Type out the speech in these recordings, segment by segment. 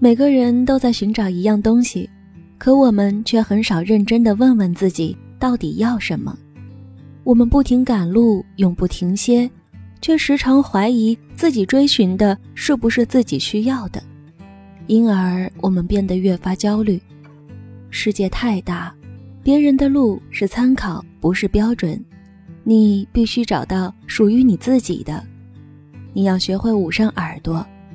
每个人都在寻找一样东西，可我们却很少认真的问问自己到底要什么。我们不停赶路，永不停歇，却时常怀疑自己追寻的是不是自己需要的，因而我们变得越发焦虑。世界太大，别人的路是参考，不是标准，你必须找到属于你自己的。你要学会捂上耳朵。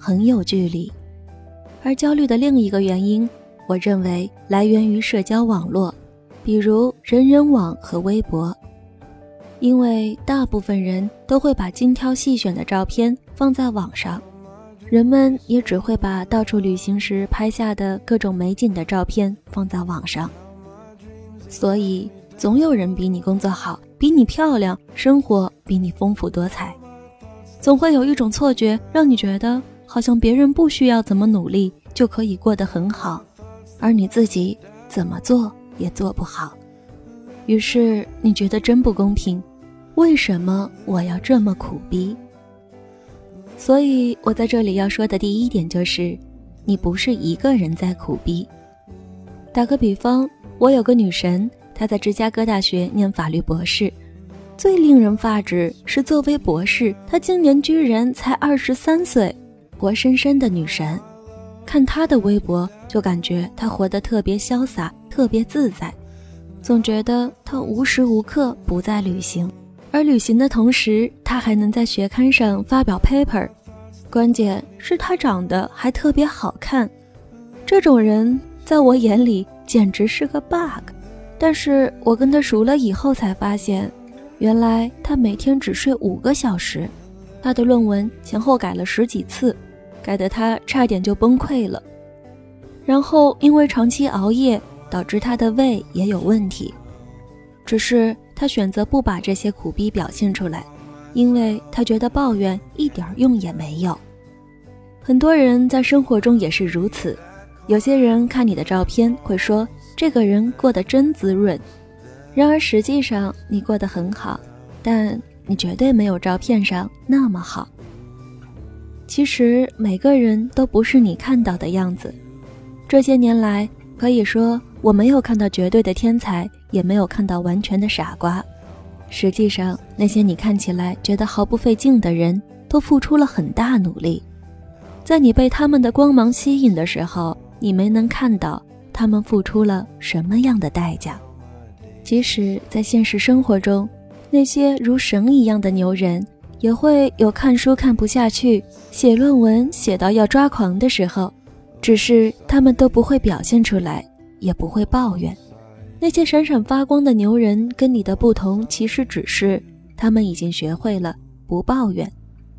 很有距离，而焦虑的另一个原因，我认为来源于社交网络，比如人人网和微博。因为大部分人都会把精挑细选的照片放在网上，人们也只会把到处旅行时拍下的各种美景的照片放在网上。所以，总有人比你工作好，比你漂亮，生活比你丰富多彩，总会有一种错觉，让你觉得。好像别人不需要怎么努力就可以过得很好，而你自己怎么做也做不好。于是你觉得真不公平，为什么我要这么苦逼？所以我在这里要说的第一点就是，你不是一个人在苦逼。打个比方，我有个女神，她在芝加哥大学念法律博士。最令人发指是，作为博士，她今年居然才二十三岁。活生生的女神，看她的微博就感觉她活得特别潇洒、特别自在，总觉得她无时无刻不在旅行，而旅行的同时，她还能在学刊上发表 paper。关键是她长得还特别好看，这种人在我眼里简直是个 bug。但是我跟她熟了以后才发现，原来她每天只睡五个小时，她的论文前后改了十几次。改得他差点就崩溃了，然后因为长期熬夜，导致他的胃也有问题。只是他选择不把这些苦逼表现出来，因为他觉得抱怨一点用也没有。很多人在生活中也是如此，有些人看你的照片会说这个人过得真滋润，然而实际上你过得很好，但你绝对没有照片上那么好。其实每个人都不是你看到的样子。这些年来，可以说我没有看到绝对的天才，也没有看到完全的傻瓜。实际上，那些你看起来觉得毫不费劲的人，都付出了很大努力。在你被他们的光芒吸引的时候，你没能看到他们付出了什么样的代价。即使在现实生活中，那些如神一样的牛人。也会有看书看不下去、写论文写到要抓狂的时候，只是他们都不会表现出来，也不会抱怨。那些闪闪发光的牛人跟你的不同，其实只是他们已经学会了不抱怨，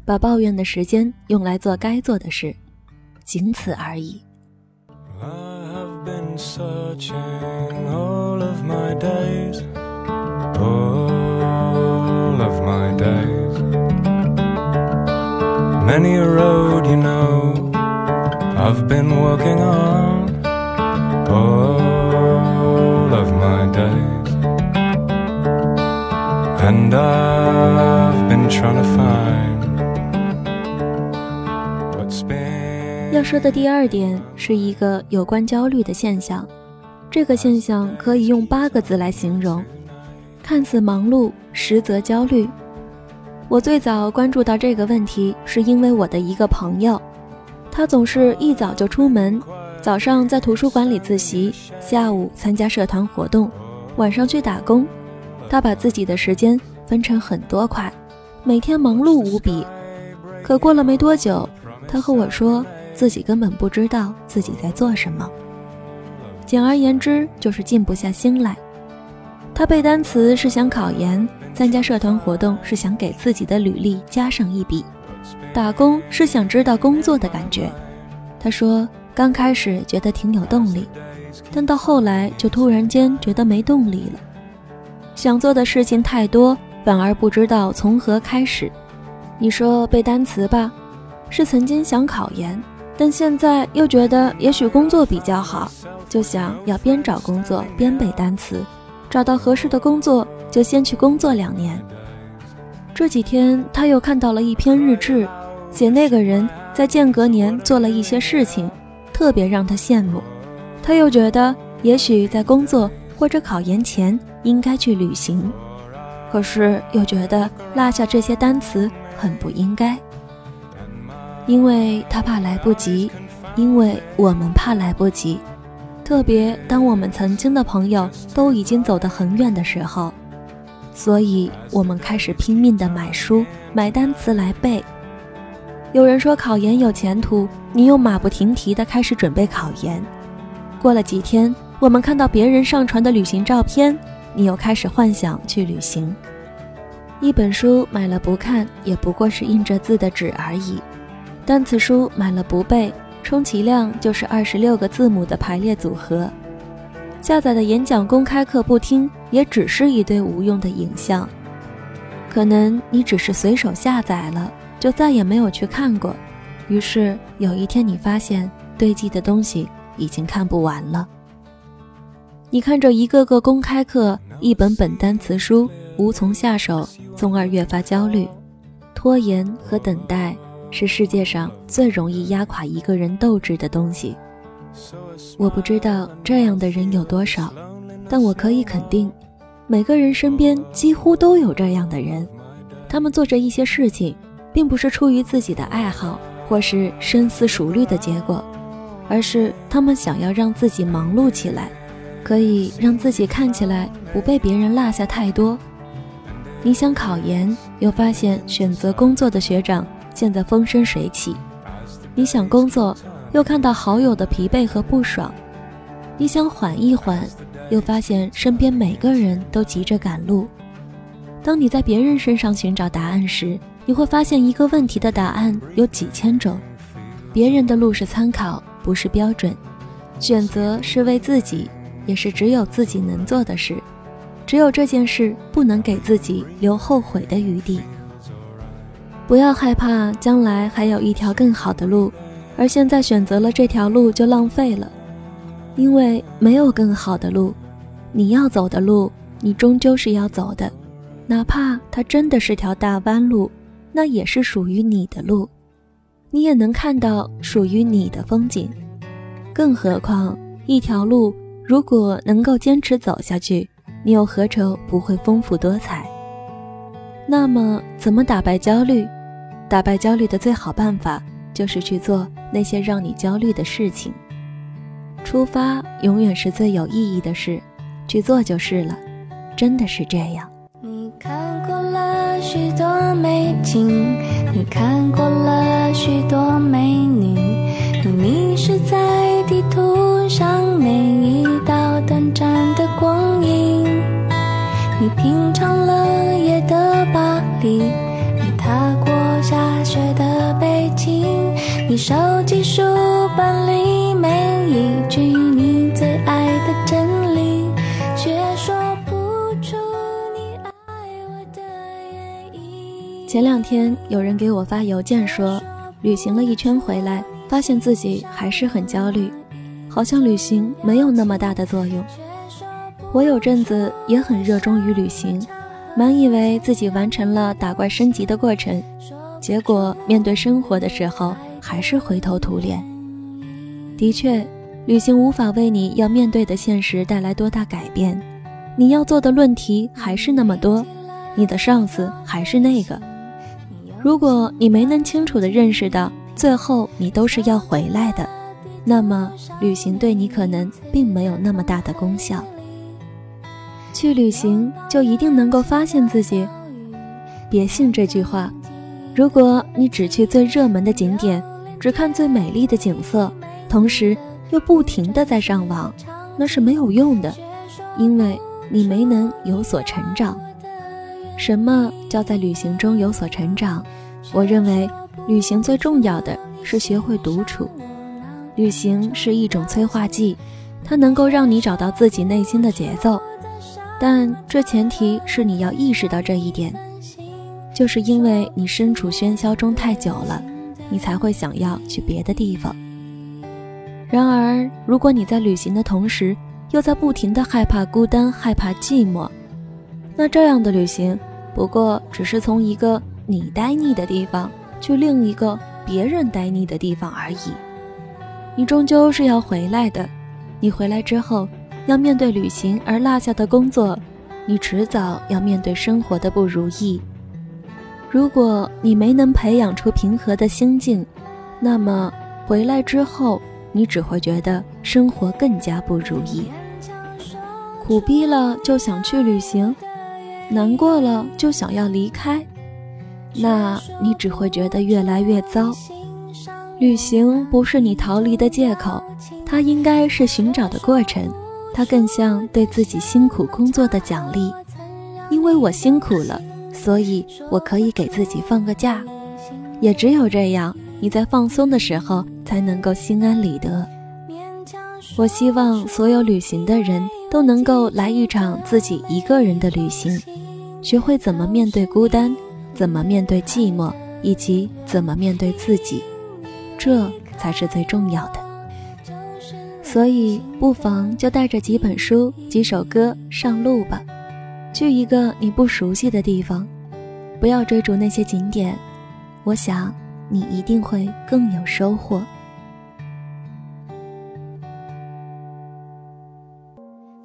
把抱怨的时间用来做该做的事，仅此而已。Many a road you know i've been walking on all of my days and i've been trying to find what's been 要说的第二点是一个有关焦虑的现象这个现象可以用八个字来形容看似忙碌实则焦虑我最早关注到这个问题，是因为我的一个朋友，他总是一早就出门，早上在图书馆里自习，下午参加社团活动，晚上去打工。他把自己的时间分成很多块，每天忙碌无比。可过了没多久，他和我说自己根本不知道自己在做什么。简而言之，就是静不下心来。他背单词是想考研。参加社团活动是想给自己的履历加上一笔，打工是想知道工作的感觉。他说刚开始觉得挺有动力，但到后来就突然间觉得没动力了。想做的事情太多，反而不知道从何开始。你说背单词吧，是曾经想考研，但现在又觉得也许工作比较好，就想要边找工作边背单词，找到合适的工作就先去工作两年。这几天他又看到了一篇日志，写那个人在间隔年做了一些事情，特别让他羡慕。他又觉得也许在工作或者考研前应该去旅行，可是又觉得落下这些单词。很不应该，因为他怕来不及，因为我们怕来不及。特别当我们曾经的朋友都已经走得很远的时候，所以我们开始拼命的买书、买单词来背。有人说考研有前途，你又马不停蹄的开始准备考研。过了几天，我们看到别人上传的旅行照片，你又开始幻想去旅行。一本书买了不看，也不过是印着字的纸而已。单词书买了不背，充其量就是二十六个字母的排列组合。下载的演讲公开课不听，也只是一堆无用的影像。可能你只是随手下载了，就再也没有去看过。于是有一天，你发现堆积的东西已经看不完了。你看着一个个公开课，一本本单词书。无从下手，从而越发焦虑。拖延和等待是世界上最容易压垮一个人斗志的东西。我不知道这样的人有多少，但我可以肯定，每个人身边几乎都有这样的人。他们做着一些事情，并不是出于自己的爱好或是深思熟虑的结果，而是他们想要让自己忙碌起来，可以让自己看起来不被别人落下太多。你想考研，又发现选择工作的学长现在风生水起；你想工作，又看到好友的疲惫和不爽；你想缓一缓，又发现身边每个人都急着赶路。当你在别人身上寻找答案时，你会发现一个问题的答案有几千种。别人的路是参考，不是标准；选择是为自己，也是只有自己能做的事。只有这件事不能给自己留后悔的余地。不要害怕将来还有一条更好的路，而现在选择了这条路就浪费了，因为没有更好的路。你要走的路，你终究是要走的，哪怕它真的是条大弯路，那也是属于你的路，你也能看到属于你的风景。更何况，一条路如果能够坚持走下去。你又何愁不会丰富多彩？那么，怎么打败焦虑？打败焦虑的最好办法就是去做那些让你焦虑的事情。出发永远是最有意义的事，去做就是了。真的是这样。你看过了许多美景，你看过了许多美女，你迷失在地图上每一道短暂的光影。你品尝了夜的巴黎，你踏过下雪的，你收集书本里每一句你最爱的真理，却说不出你爱我的原因。前两天有人给我发邮件说，旅行了一圈回来，发现自己还是很焦虑，好像旅行没有那么大的作用。我有阵子也很热衷于旅行，满以为自己完成了打怪升级的过程，结果面对生活的时候还是灰头土脸。的确，旅行无法为你要面对的现实带来多大改变，你要做的论题还是那么多，你的上司还是那个。如果你没能清楚地认识到最后你都是要回来的，那么旅行对你可能并没有那么大的功效。去旅行就一定能够发现自己？别信这句话。如果你只去最热门的景点，只看最美丽的景色，同时又不停的在上网，那是没有用的，因为你没能有所成长。什么叫在旅行中有所成长？我认为，旅行最重要的是学会独处。旅行是一种催化剂，它能够让你找到自己内心的节奏，但这前提是你要意识到这一点，就是因为你身处喧嚣中太久了，你才会想要去别的地方。然而，如果你在旅行的同时，又在不停的害怕孤单、害怕寂寞，那这样的旅行不过只是从一个你呆腻的地方去另一个别人呆腻的地方而已。你终究是要回来的，你回来之后要面对旅行而落下的工作，你迟早要面对生活的不如意。如果你没能培养出平和的心境，那么回来之后。你只会觉得生活更加不如意，苦逼了就想去旅行，难过了就想要离开，那你只会觉得越来越糟。旅行不是你逃离的借口，它应该是寻找的过程，它更像对自己辛苦工作的奖励。因为我辛苦了，所以我可以给自己放个假，也只有这样。你在放松的时候才能够心安理得。我希望所有旅行的人都能够来一场自己一个人的旅行，学会怎么面对孤单，怎么面对寂寞，以及怎么面对自己，这才是最重要的。所以，不妨就带着几本书、几首歌上路吧，去一个你不熟悉的地方，不要追逐那些景点。我想。你一定会更有收获。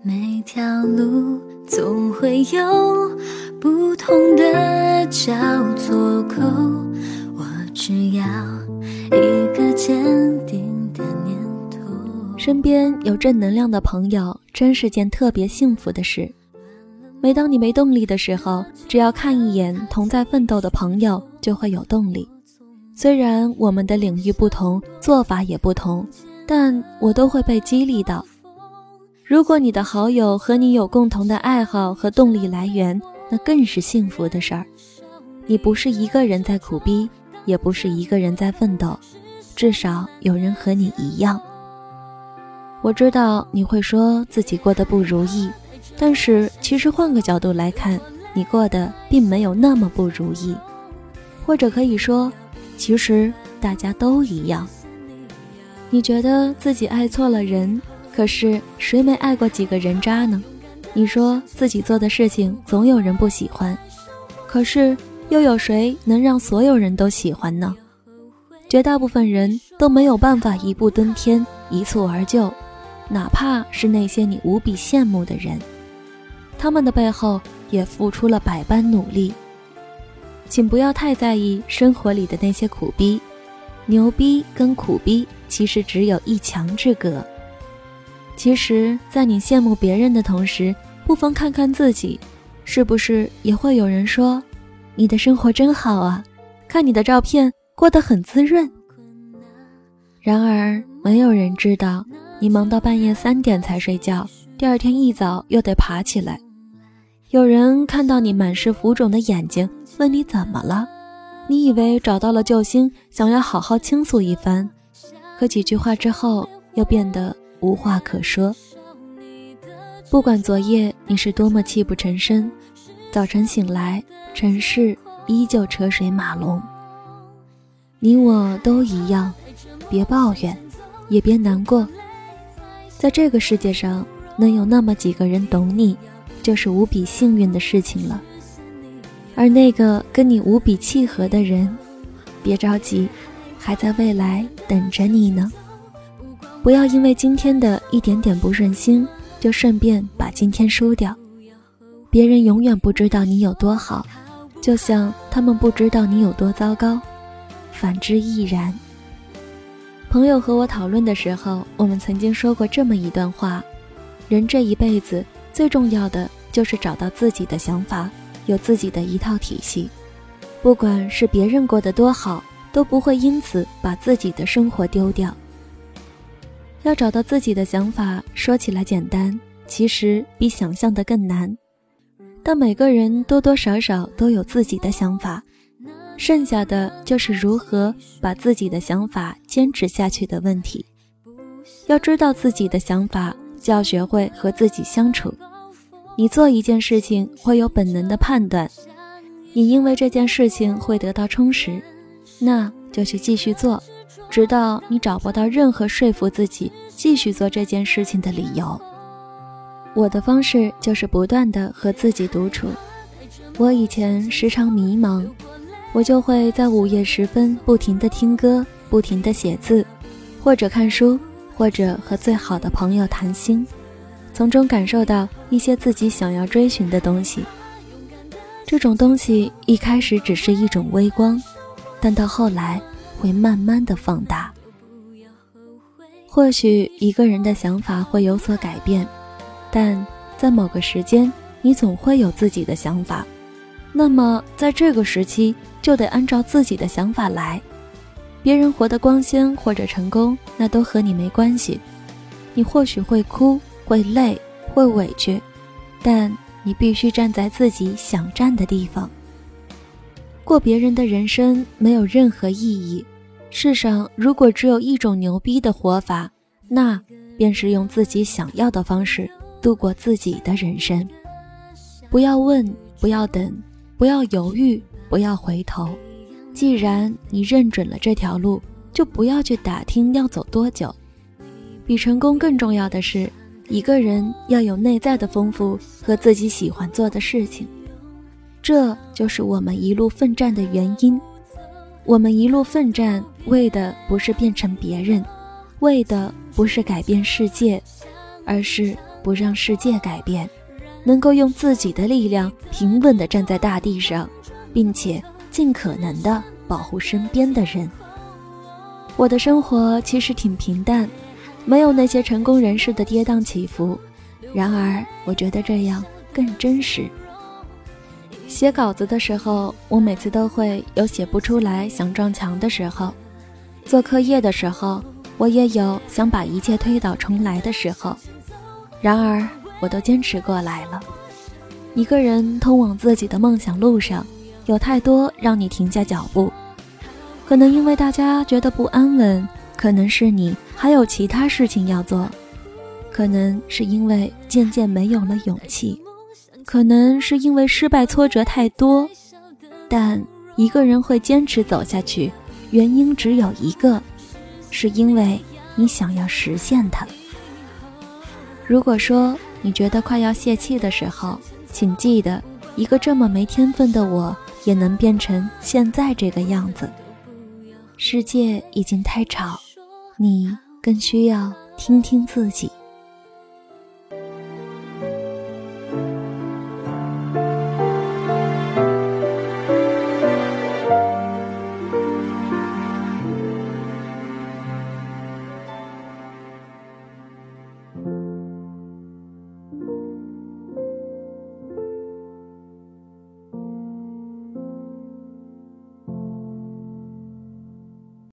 每条路总会有不同的交错口，我只要一个坚定的念头。身边有正能量的朋友，真是件特别幸福的事。每当你没动力的时候，只要看一眼同在奋斗的朋友，就会有动力。虽然我们的领域不同，做法也不同，但我都会被激励到。如果你的好友和你有共同的爱好和动力来源，那更是幸福的事儿。你不是一个人在苦逼，也不是一个人在奋斗，至少有人和你一样。我知道你会说自己过得不如意，但是其实换个角度来看，你过得并没有那么不如意，或者可以说。其实大家都一样。你觉得自己爱错了人，可是谁没爱过几个人渣呢？你说自己做的事情总有人不喜欢，可是又有谁能让所有人都喜欢呢？绝大部分人都没有办法一步登天、一蹴而就，哪怕是那些你无比羡慕的人，他们的背后也付出了百般努力。请不要太在意生活里的那些苦逼，牛逼跟苦逼其实只有一墙之隔。其实，在你羡慕别人的同时，不妨看看自己，是不是也会有人说，你的生活真好啊，看你的照片过得很滋润。然而，没有人知道你忙到半夜三点才睡觉，第二天一早又得爬起来。有人看到你满是浮肿的眼睛。问你怎么了？你以为找到了救星，想要好好倾诉一番，可几句话之后又变得无话可说。不管昨夜你是多么泣不成声，早晨醒来，城市依旧车水马龙。你我都一样，别抱怨，也别难过。在这个世界上，能有那么几个人懂你，就是无比幸运的事情了。而那个跟你无比契合的人，别着急，还在未来等着你呢。不要因为今天的一点点不顺心，就顺便把今天输掉。别人永远不知道你有多好，就像他们不知道你有多糟糕，反之亦然。朋友和我讨论的时候，我们曾经说过这么一段话：人这一辈子最重要的就是找到自己的想法。有自己的一套体系，不管是别人过得多好，都不会因此把自己的生活丢掉。要找到自己的想法，说起来简单，其实比想象的更难。但每个人多多少少都有自己的想法，剩下的就是如何把自己的想法坚持下去的问题。要知道自己的想法，就要学会和自己相处。你做一件事情会有本能的判断，你因为这件事情会得到充实，那就去继续做，直到你找不到任何说服自己继续做这件事情的理由。我的方式就是不断的和自己独处。我以前时常迷茫，我就会在午夜时分不停的听歌，不停的写字，或者看书，或者和最好的朋友谈心。从中感受到一些自己想要追寻的东西。这种东西一开始只是一种微光，但到后来会慢慢的放大。或许一个人的想法会有所改变，但在某个时间，你总会有自己的想法。那么在这个时期，就得按照自己的想法来。别人活得光鲜或者成功，那都和你没关系。你或许会哭。会累，会委屈，但你必须站在自己想站的地方。过别人的人生没有任何意义。世上如果只有一种牛逼的活法，那便是用自己想要的方式度过自己的人生。不要问，不要等，不要犹豫，不要回头。既然你认准了这条路，就不要去打听要走多久。比成功更重要的是。一个人要有内在的丰富和自己喜欢做的事情，这就是我们一路奋战的原因。我们一路奋战，为的不是变成别人，为的不是改变世界，而是不让世界改变，能够用自己的力量平稳地站在大地上，并且尽可能地保护身边的人。我的生活其实挺平淡。没有那些成功人士的跌宕起伏，然而我觉得这样更真实。写稿子的时候，我每次都会有写不出来、想撞墙的时候；做课业的时候，我也有想把一切推倒重来的时候。然而，我都坚持过来了。一个人通往自己的梦想路上，有太多让你停下脚步，可能因为大家觉得不安稳。可能是你还有其他事情要做，可能是因为渐渐没有了勇气，可能是因为失败挫折太多，但一个人会坚持走下去，原因只有一个，是因为你想要实现它。如果说你觉得快要泄气的时候，请记得，一个这么没天分的我，也能变成现在这个样子。世界已经太吵。你更需要听听自己。